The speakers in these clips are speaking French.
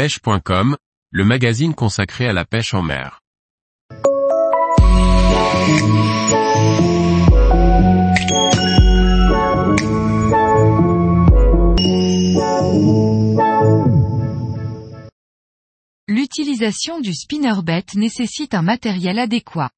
pêche.com, le magazine consacré à la pêche en mer. L'utilisation du spinnerbait nécessite un matériel adéquat.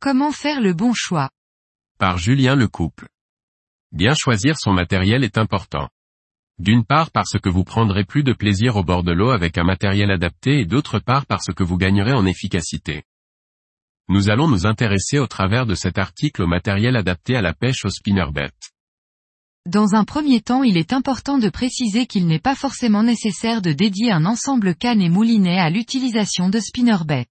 Comment faire le bon choix? Par Julien Lecouple. Bien choisir son matériel est important. D'une part parce que vous prendrez plus de plaisir au bord de l'eau avec un matériel adapté et d'autre part parce que vous gagnerez en efficacité. Nous allons nous intéresser au travers de cet article au matériel adapté à la pêche au spinnerbait. Dans un premier temps il est important de préciser qu'il n'est pas forcément nécessaire de dédier un ensemble canne et moulinet à l'utilisation de spinnerbait.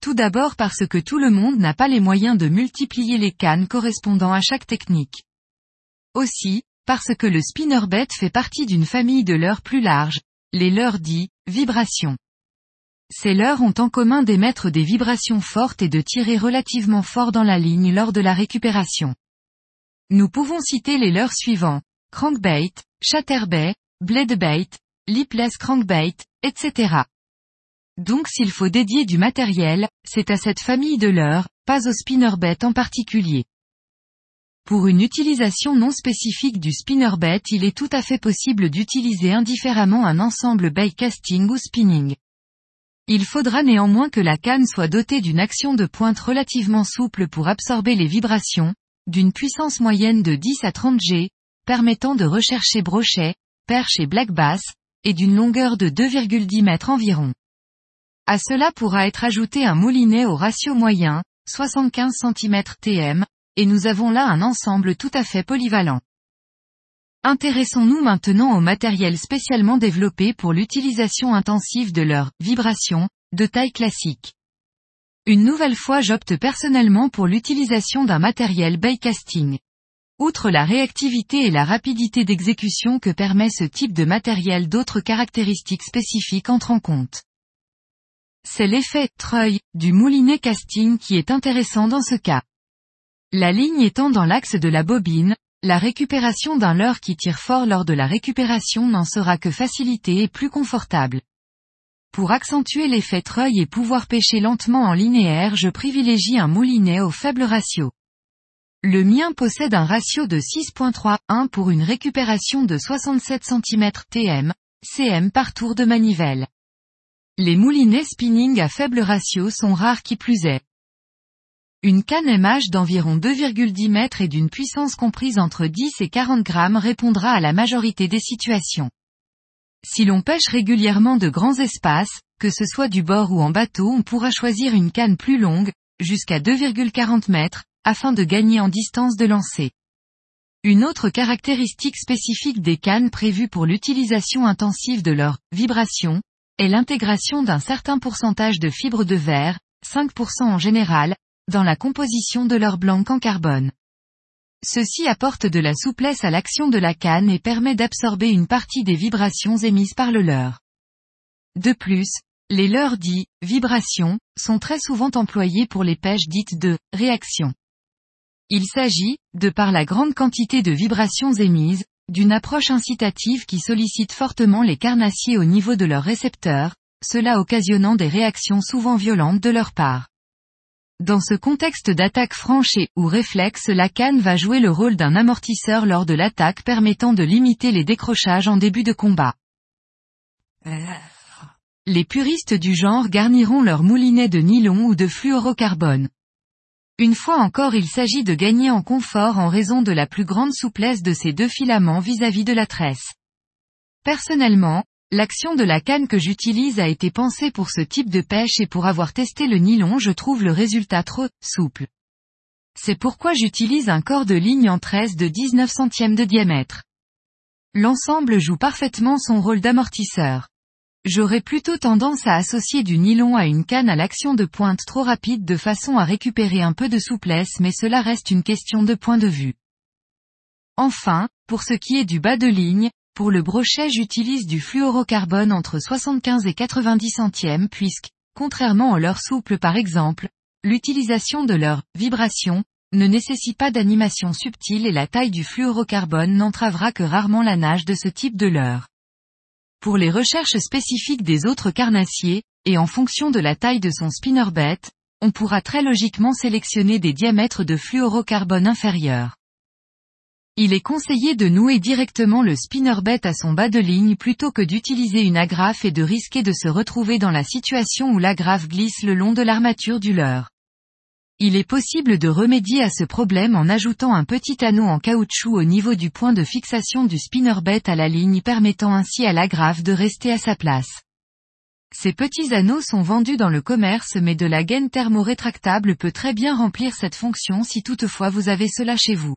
Tout d'abord parce que tout le monde n'a pas les moyens de multiplier les cannes correspondant à chaque technique. Aussi, parce que le spinnerbait fait partie d'une famille de leurres plus large, les leurres dits, vibrations. Ces leurres ont en commun d'émettre des vibrations fortes et de tirer relativement fort dans la ligne lors de la récupération. Nous pouvons citer les leurres suivants, crankbait, chatterbait, bladebait, lipless crankbait, etc. Donc s'il faut dédier du matériel, c'est à cette famille de leurres, pas au spinnerbait en particulier. Pour une utilisation non spécifique du spinnerbait il est tout à fait possible d'utiliser indifféremment un ensemble bait casting ou spinning. Il faudra néanmoins que la canne soit dotée d'une action de pointe relativement souple pour absorber les vibrations, d'une puissance moyenne de 10 à 30 G, permettant de rechercher brochet, perche et black bass, et d'une longueur de 2,10 mètres environ. À cela pourra être ajouté un moulinet au ratio moyen, 75 cm TM, et nous avons là un ensemble tout à fait polyvalent. Intéressons-nous maintenant au matériel spécialement développé pour l'utilisation intensive de leur vibration, de taille classique. Une nouvelle fois j'opte personnellement pour l'utilisation d'un matériel casting. Outre la réactivité et la rapidité d'exécution que permet ce type de matériel d'autres caractéristiques spécifiques entrent en compte. C'est l'effet treuil du moulinet casting qui est intéressant dans ce cas. La ligne étant dans l'axe de la bobine, la récupération d'un leurre qui tire fort lors de la récupération n'en sera que facilitée et plus confortable. Pour accentuer l'effet treuil et pouvoir pêcher lentement en linéaire je privilégie un moulinet au faible ratio. Le mien possède un ratio de 6.31 pour une récupération de 67 cm TM, CM par tour de manivelle. Les moulinets spinning à faible ratio sont rares qui plus est. Une canne MH d'environ 2,10 mètres et d'une puissance comprise entre 10 et 40 grammes répondra à la majorité des situations. Si l'on pêche régulièrement de grands espaces, que ce soit du bord ou en bateau on pourra choisir une canne plus longue, jusqu'à 2,40 mètres, afin de gagner en distance de lancer. Une autre caractéristique spécifique des cannes prévues pour l'utilisation intensive de leur vibration, est l'intégration d'un certain pourcentage de fibres de verre, 5% en général, dans la composition de leur blanc en carbone. Ceci apporte de la souplesse à l'action de la canne et permet d'absorber une partie des vibrations émises par le leurre. De plus, les leurres dits vibrations sont très souvent employés pour les pêches dites de réaction. Il s'agit, de par la grande quantité de vibrations émises, d'une approche incitative qui sollicite fortement les carnassiers au niveau de leurs récepteurs, cela occasionnant des réactions souvent violentes de leur part. Dans ce contexte d'attaque franche et ou réflexe la canne va jouer le rôle d'un amortisseur lors de l'attaque permettant de limiter les décrochages en début de combat. Les puristes du genre garniront leur moulinet de nylon ou de fluorocarbone. Une fois encore il s'agit de gagner en confort en raison de la plus grande souplesse de ces deux filaments vis-à-vis -vis de la tresse. Personnellement, L'action de la canne que j'utilise a été pensée pour ce type de pêche et pour avoir testé le nylon je trouve le résultat trop souple. C'est pourquoi j'utilise un corps de ligne en 13 de 19 centièmes de diamètre. L'ensemble joue parfaitement son rôle d'amortisseur. J'aurais plutôt tendance à associer du nylon à une canne à l'action de pointe trop rapide de façon à récupérer un peu de souplesse mais cela reste une question de point de vue. Enfin, pour ce qui est du bas de ligne, pour le brochet j'utilise du fluorocarbone entre 75 et 90 centièmes puisque, contrairement aux leurres souples par exemple, l'utilisation de leur vibration ne nécessite pas d'animation subtile et la taille du fluorocarbone n'entravera que rarement la nage de ce type de leurre. Pour les recherches spécifiques des autres carnassiers, et en fonction de la taille de son spinnerbait, on pourra très logiquement sélectionner des diamètres de fluorocarbone inférieurs. Il est conseillé de nouer directement le spinnerbait à son bas de ligne plutôt que d'utiliser une agrafe et de risquer de se retrouver dans la situation où l'agrafe glisse le long de l'armature du leurre. Il est possible de remédier à ce problème en ajoutant un petit anneau en caoutchouc au niveau du point de fixation du spinnerbait à la ligne permettant ainsi à l'agrafe de rester à sa place. Ces petits anneaux sont vendus dans le commerce mais de la gaine thermorétractable peut très bien remplir cette fonction si toutefois vous avez cela chez vous.